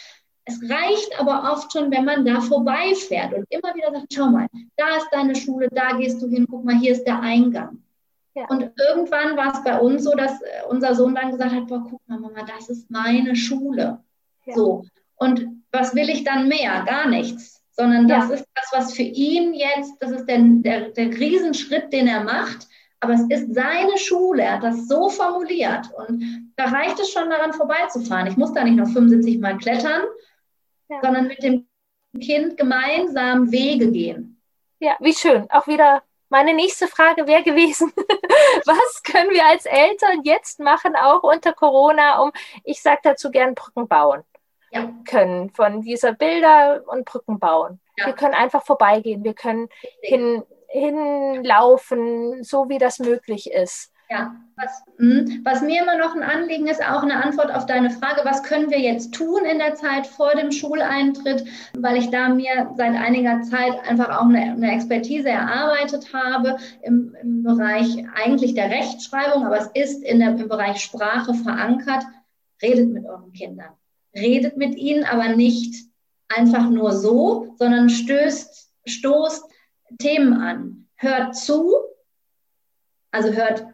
Es reicht aber oft schon, wenn man da vorbeifährt und immer wieder sagt, schau mal, da ist deine Schule, da gehst du hin, guck mal, hier ist der Eingang. Ja. Und irgendwann war es bei uns so, dass unser Sohn dann gesagt hat, boah, guck mal, Mama, das ist meine Schule. Ja. So. Und was will ich dann mehr? Gar nichts. Sondern das ja. ist das, was für ihn jetzt, das ist der, der, der Riesenschritt, den er macht. Aber es ist seine Schule. Er hat das so formuliert. Und da reicht es schon, daran vorbeizufahren. Ich muss da nicht noch 75 Mal klettern, ja. sondern mit dem Kind gemeinsam Wege gehen. Ja, wie schön. Auch wieder meine nächste Frage wäre gewesen, was können wir als Eltern jetzt machen, auch unter Corona, um, ich sage dazu gern Brücken bauen ja. können, von dieser Bilder und Brücken bauen. Ja. Wir können einfach vorbeigehen, wir können hin, hinlaufen, so wie das möglich ist. Ja, was, hm, was, mir immer noch ein Anliegen ist, auch eine Antwort auf deine Frage, was können wir jetzt tun in der Zeit vor dem Schuleintritt, weil ich da mir seit einiger Zeit einfach auch eine, eine Expertise erarbeitet habe im, im, Bereich eigentlich der Rechtschreibung, aber es ist in der, im Bereich Sprache verankert. Redet mit euren Kindern. Redet mit ihnen, aber nicht einfach nur so, sondern stößt, stoßt Themen an. Hört zu, also hört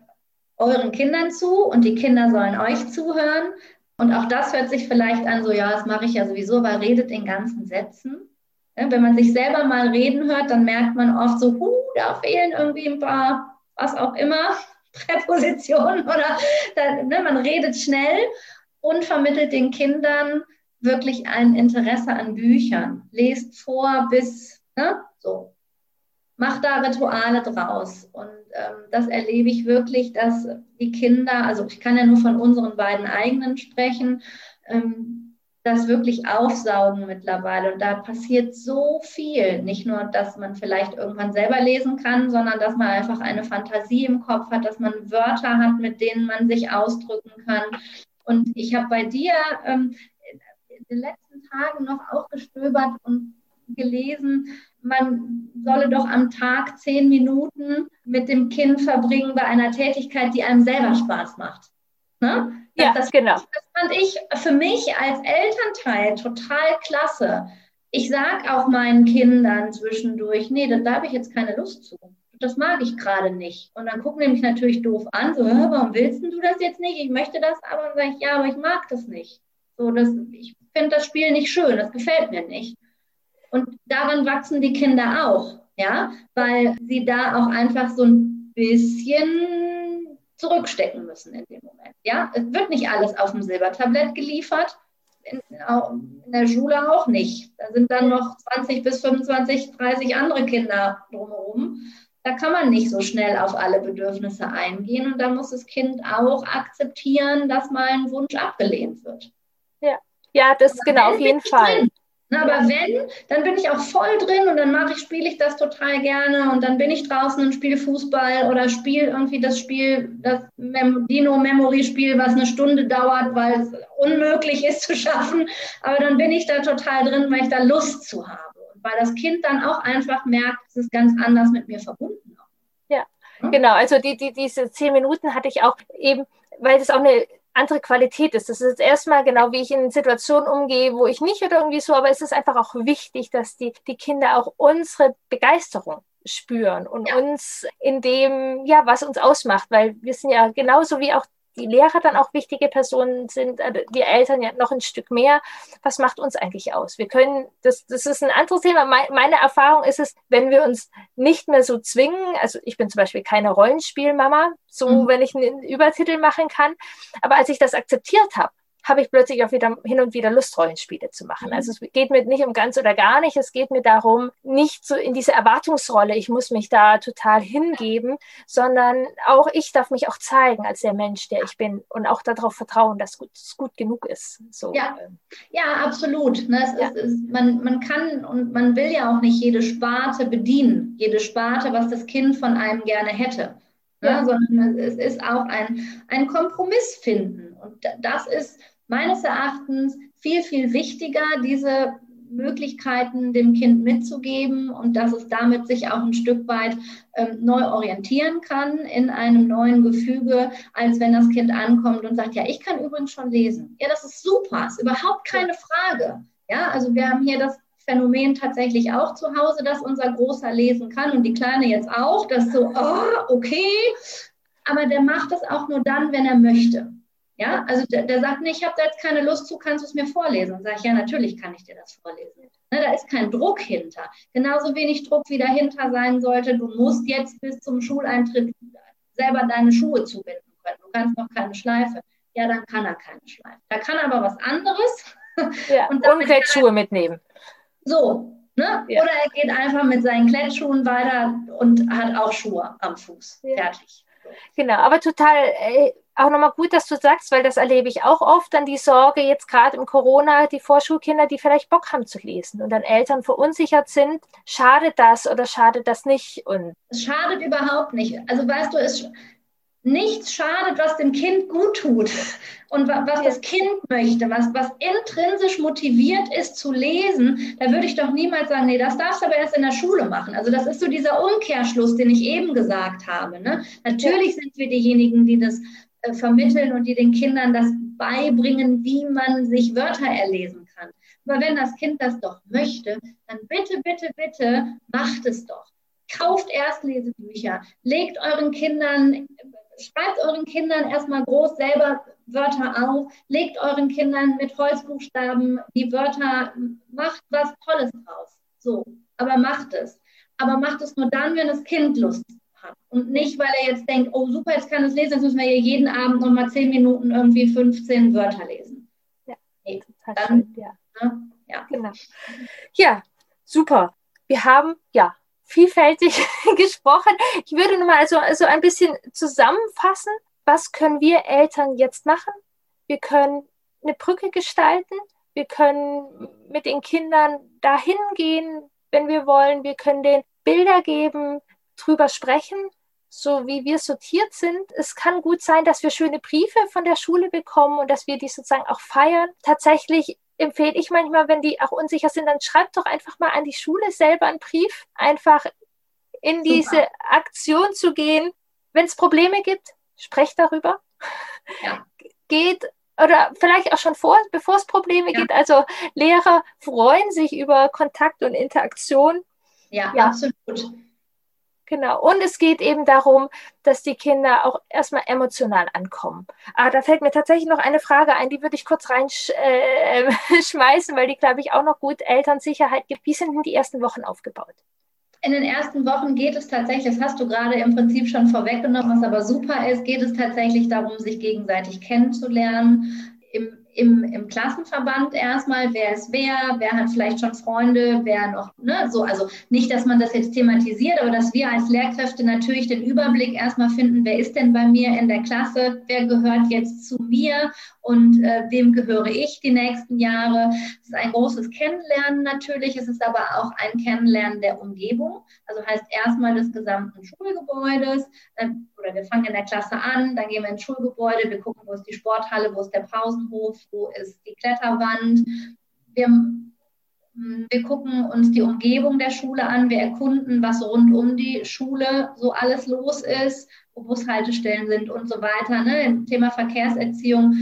euren Kindern zu und die Kinder sollen euch zuhören. Und auch das hört sich vielleicht an, so ja, das mache ich ja sowieso, aber redet in ganzen Sätzen. Wenn man sich selber mal reden hört, dann merkt man oft so, huh, da fehlen irgendwie ein paar, was auch immer, Präpositionen oder da, ne, man redet schnell und vermittelt den Kindern wirklich ein Interesse an Büchern. Lest vor bis, ne, so. Macht da Rituale draus. Und ähm, das erlebe ich wirklich, dass die Kinder, also ich kann ja nur von unseren beiden eigenen sprechen, ähm, das wirklich aufsaugen mittlerweile. Und da passiert so viel. Nicht nur, dass man vielleicht irgendwann selber lesen kann, sondern dass man einfach eine Fantasie im Kopf hat, dass man Wörter hat, mit denen man sich ausdrücken kann. Und ich habe bei dir ähm, in den letzten Tagen noch auch gestöbert und gelesen, man solle doch am Tag zehn Minuten mit dem Kind verbringen bei einer Tätigkeit, die einem selber Spaß macht. Ne? Ja, das, genau. Das fand ich für mich als Elternteil total klasse. Ich sage auch meinen Kindern zwischendurch, nee, da habe ich jetzt keine Lust zu. Das mag ich gerade nicht. Und dann gucken die mich natürlich doof an, so, warum willst du das jetzt nicht? Ich möchte das, aber dann sage ich, ja, aber ich mag das nicht. So, das, ich finde das Spiel nicht schön, das gefällt mir nicht. Und daran wachsen die Kinder auch, ja, weil sie da auch einfach so ein bisschen zurückstecken müssen in dem Moment. Ja, es wird nicht alles auf dem Silbertablett geliefert, in, in der Schule auch nicht. Da sind dann noch 20 bis 25, 30 andere Kinder drumherum. Da kann man nicht so schnell auf alle Bedürfnisse eingehen und da muss das Kind auch akzeptieren, dass mal ein Wunsch abgelehnt wird. Ja, ja, das ist genau auf jeden Fall. Drin. Aber wenn, dann bin ich auch voll drin und dann mache ich, spiele ich das total gerne und dann bin ich draußen und spiele Fußball oder spiele irgendwie das Spiel, das Mem Dino-Memory-Spiel, was eine Stunde dauert, weil es unmöglich ist zu schaffen. Aber dann bin ich da total drin, weil ich da Lust zu habe. Weil das Kind dann auch einfach merkt, es ist ganz anders mit mir verbunden. Ja, hm? genau. Also die, die, diese zehn Minuten hatte ich auch eben, weil das auch eine andere Qualität ist. Das ist jetzt erstmal genau, wie ich in Situationen umgehe, wo ich nicht oder irgendwie so, aber es ist einfach auch wichtig, dass die, die Kinder auch unsere Begeisterung spüren und ja. uns in dem, ja, was uns ausmacht, weil wir sind ja genauso wie auch die Lehrer dann auch wichtige Personen sind, äh, die Eltern ja noch ein Stück mehr. Was macht uns eigentlich aus? Wir können, das, das ist ein anderes Thema. Meine Erfahrung ist es, wenn wir uns nicht mehr so zwingen, also ich bin zum Beispiel keine Rollenspielmama, so mhm. wenn ich einen Übertitel machen kann, aber als ich das akzeptiert habe, habe ich plötzlich auch wieder hin und wieder Lust, Rollenspiele zu machen. Mhm. Also es geht mir nicht um ganz oder gar nicht. Es geht mir darum, nicht so in diese Erwartungsrolle, ich muss mich da total hingeben, sondern auch ich darf mich auch zeigen als der Mensch, der ich bin und auch darauf vertrauen, dass es gut genug ist. So. Ja. ja, absolut. Ne, ja. Ist, es, man, man kann und man will ja auch nicht jede Sparte bedienen, jede Sparte, was das Kind von einem gerne hätte. Ne, ja. sondern es ist auch ein, ein Kompromiss finden. Und das ist meines Erachtens viel, viel wichtiger, diese Möglichkeiten dem Kind mitzugeben und dass es damit sich auch ein Stück weit ähm, neu orientieren kann in einem neuen Gefüge, als wenn das Kind ankommt und sagt, ja, ich kann übrigens schon lesen. Ja, das ist super, ist überhaupt keine Frage. Ja, also wir haben hier das Phänomen tatsächlich auch zu Hause, dass unser Großer lesen kann und die Kleine jetzt auch, dass so, oh, okay, aber der macht das auch nur dann, wenn er möchte. Ja, also der, der sagt, nee, ich habe da jetzt keine Lust zu, kannst du es mir vorlesen? Und sage ich, ja, natürlich kann ich dir das vorlesen. Ne, da ist kein Druck hinter. Genauso wenig Druck wie dahinter sein sollte, du musst jetzt bis zum Schuleintritt selber deine Schuhe zubinden können. Du kannst noch keine Schleife. Ja, dann kann er keine Schleife. Da kann er aber was anderes. Ja, und, und Klettschuhe mitnehmen. So, ne? Ja. Oder er geht einfach mit seinen Klettschuhen weiter und hat auch Schuhe am Fuß. Ja. Fertig. Genau, aber total äh, auch nochmal gut, dass du sagst, weil das erlebe ich auch oft, dann die Sorge jetzt gerade im Corona, die Vorschulkinder, die vielleicht Bock haben zu lesen und dann Eltern verunsichert sind, schadet das oder schadet das nicht? Und es schadet überhaupt nicht. Also weißt du, es nichts schadet, was dem Kind gut tut und was das Kind möchte, was, was intrinsisch motiviert ist zu lesen, da würde ich doch niemals sagen, nee, das darfst du aber erst in der Schule machen. Also das ist so dieser Umkehrschluss, den ich eben gesagt habe. Ne? Natürlich sind wir diejenigen, die das äh, vermitteln und die den Kindern das beibringen, wie man sich Wörter erlesen kann. Aber wenn das Kind das doch möchte, dann bitte, bitte, bitte macht es doch. Kauft Erstlesebücher, legt euren Kindern, schreibt euren Kindern erstmal groß selber Wörter auf, legt euren Kindern mit Holzbuchstaben die Wörter, macht was Tolles draus. So, aber macht es. Aber macht es nur dann, wenn das Kind Lust hat. Und nicht, weil er jetzt denkt, oh super, jetzt kann es lesen, jetzt müssen wir hier jeden Abend nochmal zehn Minuten irgendwie 15 Wörter lesen. Ja, nee, dann, schön, ja. Ne? ja. Genau. Ja, super. Wir haben ja vielfältig gesprochen. Ich würde nochmal also, also ein bisschen zusammenfassen. Was können wir Eltern jetzt machen? Wir können eine Brücke gestalten. Wir können mit den Kindern dahin gehen, wenn wir wollen. Wir können den Bilder geben, drüber sprechen, so wie wir sortiert sind. Es kann gut sein, dass wir schöne Briefe von der Schule bekommen und dass wir die sozusagen auch feiern. Tatsächlich empfehle ich manchmal, wenn die auch unsicher sind, dann schreibt doch einfach mal an die Schule selber einen Brief, einfach in Super. diese Aktion zu gehen. Wenn es Probleme gibt, sprecht darüber. Ja. Geht oder vielleicht auch schon vor, bevor es Probleme ja. gibt. Also Lehrer freuen sich über Kontakt und Interaktion. Ja, ja. absolut. Genau. Und es geht eben darum, dass die Kinder auch erstmal emotional ankommen. Ah, da fällt mir tatsächlich noch eine Frage ein, die würde ich kurz reinschmeißen, äh, weil die, glaube ich, auch noch gut Elternsicherheit gibt. Wie sind denn die ersten Wochen aufgebaut? In den ersten Wochen geht es tatsächlich, das hast du gerade im Prinzip schon vorweggenommen, was aber super ist, geht es tatsächlich darum, sich gegenseitig kennenzulernen. Im im, im Klassenverband erstmal, wer ist wer, wer hat vielleicht schon Freunde, wer noch, ne, so, also nicht, dass man das jetzt thematisiert, aber dass wir als Lehrkräfte natürlich den Überblick erstmal finden, wer ist denn bei mir in der Klasse, wer gehört jetzt zu mir und äh, wem gehöre ich die nächsten Jahre. Es ist ein großes Kennenlernen natürlich, es ist aber auch ein Kennenlernen der Umgebung, also heißt erstmal des gesamten Schulgebäudes, äh, oder wir fangen in der Klasse an, dann gehen wir ins Schulgebäude, wir gucken, wo ist die Sporthalle, wo ist der Pausenhof, wo ist die Kletterwand. Wir, mm, wir gucken uns die Umgebung der Schule an, wir erkunden, was rund um die Schule so alles los ist, wo Bushaltestellen sind und so weiter. Ne? Thema Verkehrserziehung.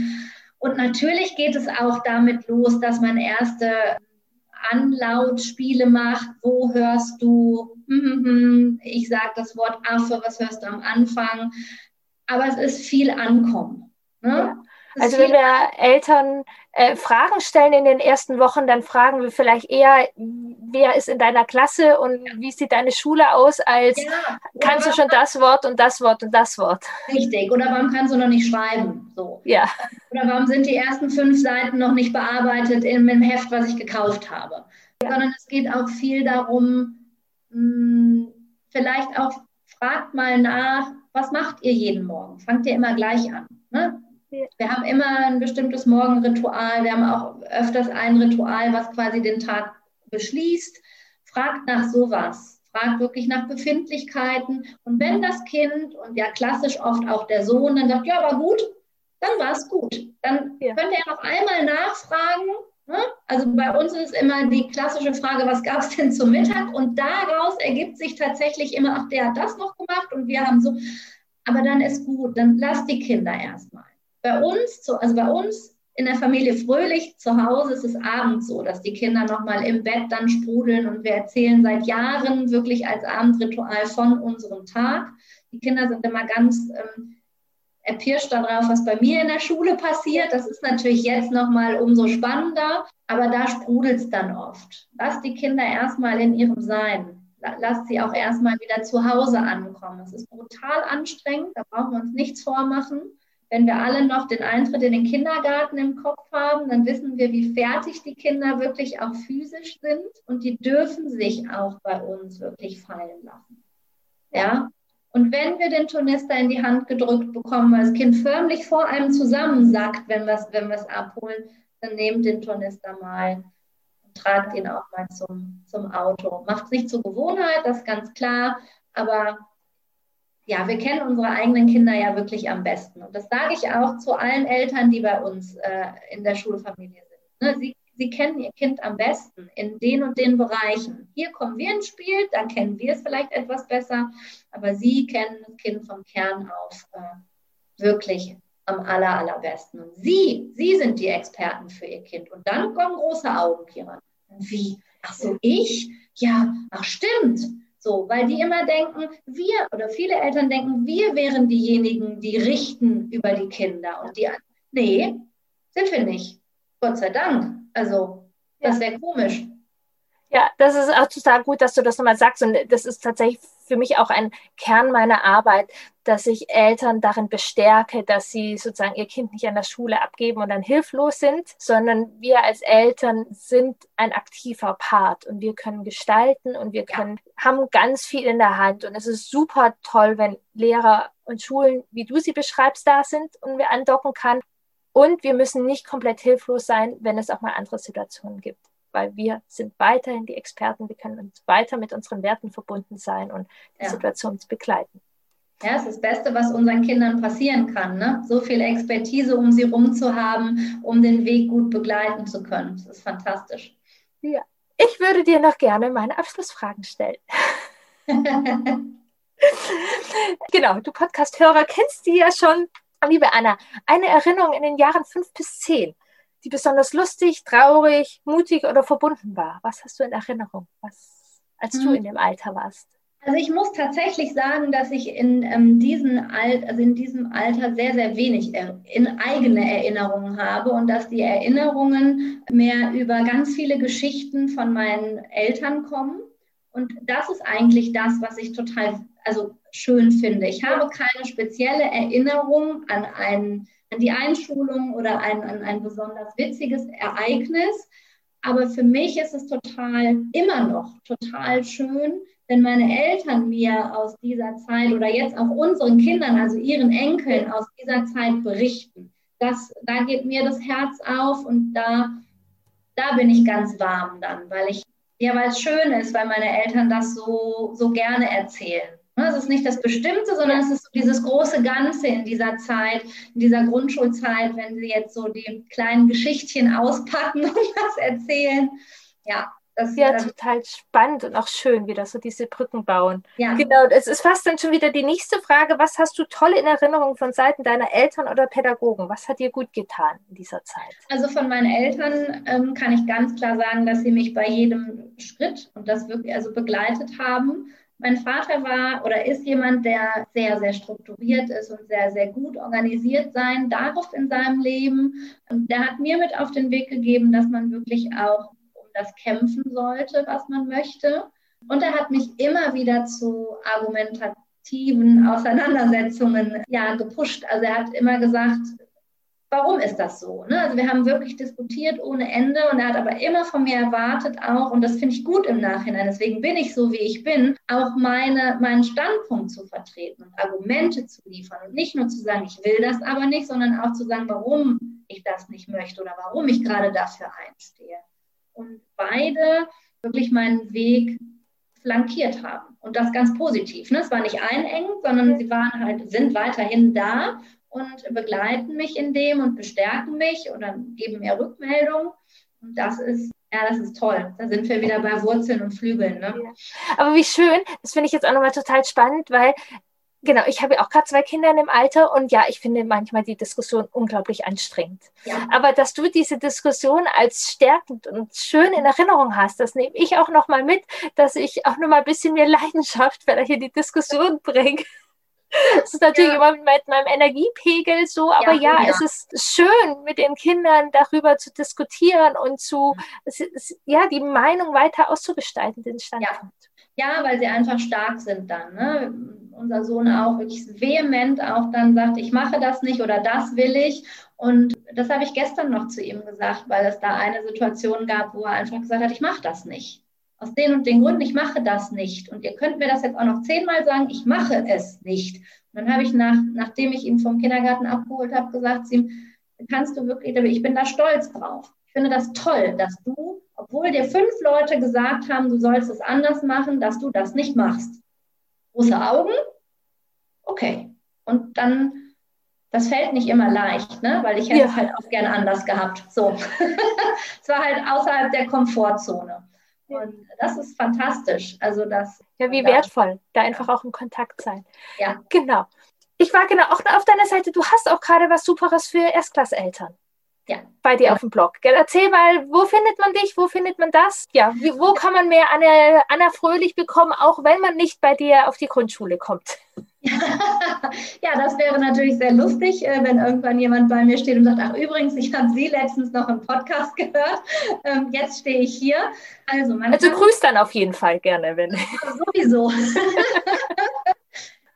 Und natürlich geht es auch damit los, dass man erste Anlautspiele macht. Wo hörst du, hm, hm, hm, ich sage das Wort Affe, was hörst du am Anfang? Aber es ist viel Ankommen. Ne? Also wenn wir Eltern äh, Fragen stellen in den ersten Wochen, dann fragen wir vielleicht eher, wer ist in deiner Klasse und wie sieht deine Schule aus, als ja. kannst du schon das Wort und das Wort und das Wort. Richtig. Oder warum kannst du noch nicht schreiben? So. Ja. Oder warum sind die ersten fünf Seiten noch nicht bearbeitet in dem Heft, was ich gekauft habe? Ja. Sondern es geht auch viel darum, mh, hm, vielleicht auch fragt mal nach, was macht ihr jeden Morgen? Fangt ihr immer gleich an? Ne? Wir haben immer ein bestimmtes Morgenritual. Wir haben auch öfters ein Ritual, was quasi den Tag beschließt. Fragt nach sowas. Fragt wirklich nach Befindlichkeiten. Und wenn das Kind und ja klassisch oft auch der Sohn dann sagt, ja, war gut, dann war es gut. Dann ja. könnt ihr noch einmal nachfragen. Ne? Also bei uns ist immer die klassische Frage, was gab es denn zum Mittag? Und daraus ergibt sich tatsächlich immer, ach, der hat das noch gemacht und wir haben so. Aber dann ist gut, dann lass die Kinder erstmal. Bei uns, also bei uns in der Familie Fröhlich zu Hause ist es abends so, dass die Kinder nochmal im Bett dann sprudeln und wir erzählen seit Jahren wirklich als Abendritual von unserem Tag. Die Kinder sind immer ganz ähm, erpirscht darauf, was bei mir in der Schule passiert. Das ist natürlich jetzt nochmal umso spannender, aber da sprudelt es dann oft. Lass die Kinder erstmal in ihrem Sein. Lass sie auch erstmal wieder zu Hause ankommen. Es ist brutal anstrengend, da brauchen wir uns nichts vormachen. Wenn wir alle noch den Eintritt in den Kindergarten im Kopf haben, dann wissen wir, wie fertig die Kinder wirklich auch physisch sind und die dürfen sich auch bei uns wirklich fallen lassen. Ja, und wenn wir den Tornister in die Hand gedrückt bekommen, weil das Kind förmlich vor einem zusammensackt, wenn wir es wenn abholen, dann nehmt den Tornister mal und tragt ihn auch mal zum, zum Auto. Macht es nicht zur Gewohnheit, das ist ganz klar, aber ja, wir kennen unsere eigenen Kinder ja wirklich am besten. Und das sage ich auch zu allen Eltern, die bei uns äh, in der Schulfamilie sind. Ne? Sie Sie kennen Ihr Kind am besten in den und den Bereichen. Hier kommen wir ins Spiel, dann kennen wir es vielleicht etwas besser, aber Sie kennen das Kind vom Kern auf äh, wirklich am aller, allerbesten. Und Sie, Sie sind die Experten für Ihr Kind. Und dann kommen große Augen, Kira. Wie? Ach so, ich? Ja, ach stimmt. So, weil die immer denken, wir oder viele Eltern denken, wir wären diejenigen, die richten über die Kinder. Und die, nee, sind wir nicht. Gott sei Dank. Also, das wäre komisch. Ja, das ist auch total gut, dass du das nochmal sagst. Und das ist tatsächlich für mich auch ein Kern meiner Arbeit, dass ich Eltern darin bestärke, dass sie sozusagen ihr Kind nicht an der Schule abgeben und dann hilflos sind, sondern wir als Eltern sind ein aktiver Part und wir können gestalten und wir können, ja. haben ganz viel in der Hand. Und es ist super toll, wenn Lehrer und Schulen, wie du sie beschreibst, da sind und wir andocken kann. Und wir müssen nicht komplett hilflos sein, wenn es auch mal andere Situationen gibt, weil wir sind weiterhin die Experten, wir können uns weiter mit unseren Werten verbunden sein und die ja. Situation begleiten. Ja, das ist das Beste, was unseren Kindern passieren kann. Ne? So viel Expertise um sie rum zu haben, um den Weg gut begleiten zu können. Das ist fantastisch. Ja, ich würde dir noch gerne meine Abschlussfragen stellen. genau, du Podcast-Hörer kennst die ja schon. Liebe Anna, eine Erinnerung in den Jahren fünf bis zehn, die besonders lustig, traurig, mutig oder verbunden war. Was hast du in Erinnerung, was, als mhm. du in dem Alter warst? Also ich muss tatsächlich sagen, dass ich in, ähm, diesen Alt, also in diesem Alter sehr, sehr wenig er, in eigene Erinnerungen habe und dass die Erinnerungen mehr über ganz viele Geschichten von meinen Eltern kommen. Und das ist eigentlich das, was ich total, also schön finde. Ich habe keine spezielle Erinnerung an, ein, an die Einschulung oder ein, an ein besonders witziges Ereignis. Aber für mich ist es total, immer noch total schön, wenn meine Eltern mir aus dieser Zeit oder jetzt auch unseren Kindern, also ihren Enkeln aus dieser Zeit berichten. Das, da geht mir das Herz auf und da, da bin ich ganz warm dann, weil ich, ja, weil es schön ist, weil meine Eltern das so, so gerne erzählen. Ne, es ist nicht das Bestimmte, sondern es ist so dieses große Ganze in dieser Zeit, in dieser Grundschulzeit, wenn sie jetzt so die kleinen Geschichtchen auspacken und was erzählen. Ja, das ja, ähm, total spannend und auch schön, wie das so diese Brücken bauen. Ja. Genau, es ist fast dann schon wieder die nächste Frage. Was hast du toll in Erinnerung von Seiten deiner Eltern oder Pädagogen? Was hat dir gut getan in dieser Zeit? Also von meinen Eltern ähm, kann ich ganz klar sagen, dass sie mich bei jedem Schritt und das wirklich also begleitet haben mein Vater war oder ist jemand, der sehr, sehr strukturiert ist und sehr, sehr gut organisiert sein darf in seinem Leben. Und der hat mir mit auf den Weg gegeben, dass man wirklich auch um das kämpfen sollte, was man möchte. Und er hat mich immer wieder zu argumentativen Auseinandersetzungen ja, gepusht. Also er hat immer gesagt, warum ist das so? Ne? Also wir haben wirklich diskutiert ohne Ende und er hat aber immer von mir erwartet auch, und das finde ich gut im Nachhinein, deswegen bin ich so, wie ich bin, auch meine, meinen Standpunkt zu vertreten und Argumente zu liefern und nicht nur zu sagen, ich will das aber nicht, sondern auch zu sagen, warum ich das nicht möchte oder warum ich gerade dafür einstehe. Und beide wirklich meinen Weg flankiert haben. Und das ganz positiv. Ne? Es war nicht einengend, sondern sie waren halt, sind weiterhin da und begleiten mich in dem und bestärken mich oder geben mir Rückmeldung. Und das ist ja, das ist toll. Da sind wir wieder bei Wurzeln und Flügeln. Ne? Ja. Aber wie schön, das finde ich jetzt auch nochmal total spannend, weil genau, ich habe ja auch gerade zwei Kinder in dem Alter und ja, ich finde manchmal die Diskussion unglaublich anstrengend. Ja. Aber dass du diese Diskussion als stärkend und schön in Erinnerung hast, das nehme ich auch nochmal mit, dass ich auch nochmal ein bisschen mehr Leidenschaft vielleicht in die Diskussion bringe. Das ist natürlich ja. immer mit meinem Energiepegel so, aber ja, ja, ja, es ist schön, mit den Kindern darüber zu diskutieren und zu, es ist, ja, die Meinung weiter auszugestalten, den Standpunkt. Ja. weil sie einfach stark sind dann. Ne? Unser Sohn auch wirklich vehement auch dann sagt, ich mache das nicht oder das will ich. Und das habe ich gestern noch zu ihm gesagt, weil es da eine Situation gab, wo er einfach gesagt hat, ich mache das nicht aus den und den Gründen, ich mache das nicht. Und ihr könnt mir das jetzt auch noch zehnmal sagen, ich mache es nicht. Und dann habe ich, nach, nachdem ich ihn vom Kindergarten abgeholt habe, gesagt zu ihm, kannst du wirklich, ich bin da stolz drauf. Ich finde das toll, dass du, obwohl dir fünf Leute gesagt haben, du sollst es anders machen, dass du das nicht machst. Große Augen? Okay. Und dann, das fällt nicht immer leicht, ne? weil ich hätte ja. es halt auch gerne anders gehabt. So. es war halt außerhalb der Komfortzone. Und das ist fantastisch. Also das. Ja, wie wertvoll, da einfach auch im Kontakt sein. Ja. Genau. Ich war genau auch auf deiner Seite, du hast auch gerade was Superes für Erstklasseltern. Ja. Bei dir ja. auf dem Blog. Erzähl mal, wo findet man dich? Wo findet man das? Ja, wo kann man mehr Anna, Anna Fröhlich bekommen, auch wenn man nicht bei dir auf die Grundschule kommt? ja, das wäre natürlich sehr lustig, äh, wenn irgendwann jemand bei mir steht und sagt, ach übrigens, ich habe Sie letztens noch im Podcast gehört, ähm, jetzt stehe ich hier. Also, also grüßt dann auf jeden Fall gerne, wenn. Sowieso.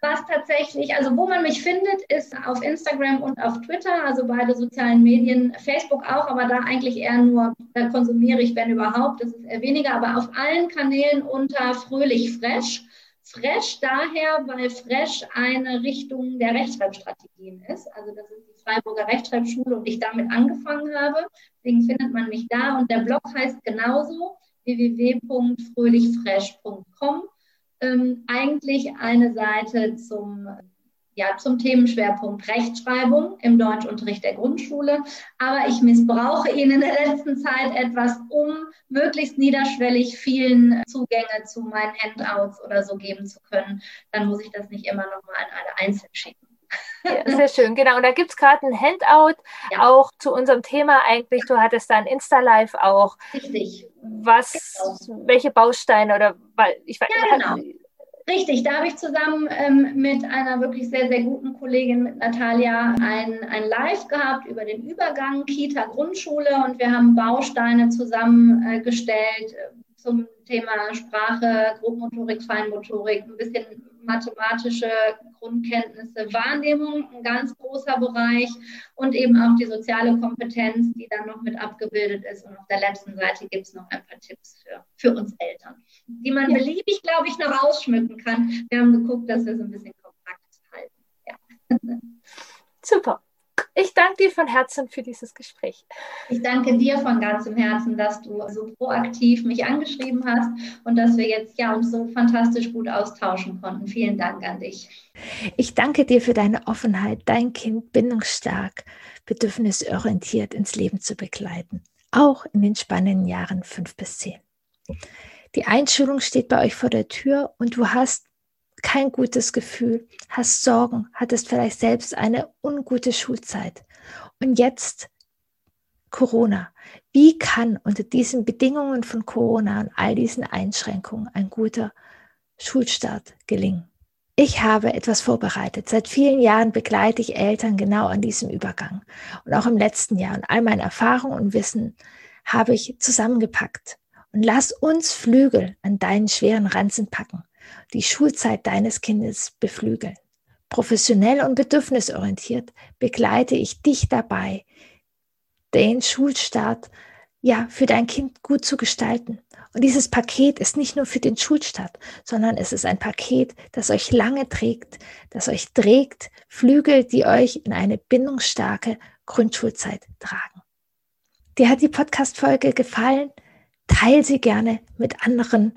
Was tatsächlich, also wo man mich findet, ist auf Instagram und auf Twitter, also beide sozialen Medien, Facebook auch, aber da eigentlich eher nur, da konsumiere ich, wenn überhaupt, das ist eher weniger, aber auf allen Kanälen unter Fröhlich Fresh. Fresh daher, weil Fresh eine Richtung der Rechtschreibstrategien ist. Also das ist die Freiburger Rechtschreibschule und ich damit angefangen habe. Deswegen findet man mich da und der Blog heißt genauso www.fröhlichfresh.com. Ähm, eigentlich eine Seite zum ja, zum Themenschwerpunkt Rechtschreibung im Deutschunterricht der Grundschule. Aber ich missbrauche ihn in der letzten Zeit etwas, um möglichst niederschwellig vielen Zugänge zu meinen Handouts oder so geben zu können. Dann muss ich das nicht immer nochmal an alle einzeln schicken. Ja, sehr schön, genau. Und da gibt es gerade ein Handout, ja. auch zu unserem Thema eigentlich. Du hattest da ein Insta-Live auch. Richtig. Was, genau. welche Bausteine oder weil ich weiß, ja, genau. Richtig, da habe ich zusammen ähm, mit einer wirklich sehr, sehr guten Kollegin, mit Natalia, ein, ein Live gehabt über den Übergang Kita-Grundschule und wir haben Bausteine zusammengestellt äh, zum Thema Sprache, Grobmotorik, Feinmotorik, ein bisschen mathematische Grundkenntnisse, Wahrnehmung, ein ganz großer Bereich und eben auch die soziale Kompetenz, die dann noch mit abgebildet ist. Und auf der letzten Seite gibt es noch ein paar Tipps für, für uns Eltern, die man ja. beliebig, glaube ich, noch ausschmücken kann. Wir haben geguckt, dass wir es ein bisschen kompakt halten. Ja. Super. Ich danke dir von Herzen für dieses Gespräch. Ich danke dir von ganzem Herzen, dass du so proaktiv mich angeschrieben hast und dass wir jetzt ja uns so fantastisch gut austauschen konnten. Vielen Dank an dich. Ich danke dir für deine Offenheit, dein Kind bindungsstark, bedürfnisorientiert ins Leben zu begleiten, auch in den spannenden Jahren fünf bis zehn. Die Einschulung steht bei euch vor der Tür und du hast kein gutes Gefühl, hast Sorgen, hattest vielleicht selbst eine ungute Schulzeit. Und jetzt Corona. Wie kann unter diesen Bedingungen von Corona und all diesen Einschränkungen ein guter Schulstart gelingen? Ich habe etwas vorbereitet. Seit vielen Jahren begleite ich Eltern genau an diesem Übergang. Und auch im letzten Jahr. Und all meine Erfahrungen und Wissen habe ich zusammengepackt. Und lass uns Flügel an deinen schweren Ranzen packen die Schulzeit deines Kindes beflügeln. Professionell und bedürfnisorientiert begleite ich dich dabei, den Schulstart ja für dein Kind gut zu gestalten. Und dieses Paket ist nicht nur für den Schulstart, sondern es ist ein Paket, das euch lange trägt, das euch trägt, Flügel, die euch in eine bindungsstarke Grundschulzeit tragen. Dir hat die Podcast-Folge gefallen? Teil sie gerne mit anderen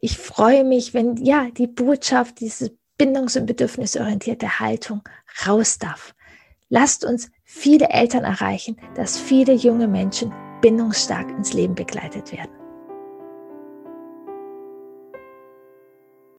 ich freue mich, wenn ja die Botschaft, diese bindungs- und bedürfnisorientierte Haltung raus darf. Lasst uns viele Eltern erreichen, dass viele junge Menschen bindungsstark ins Leben begleitet werden.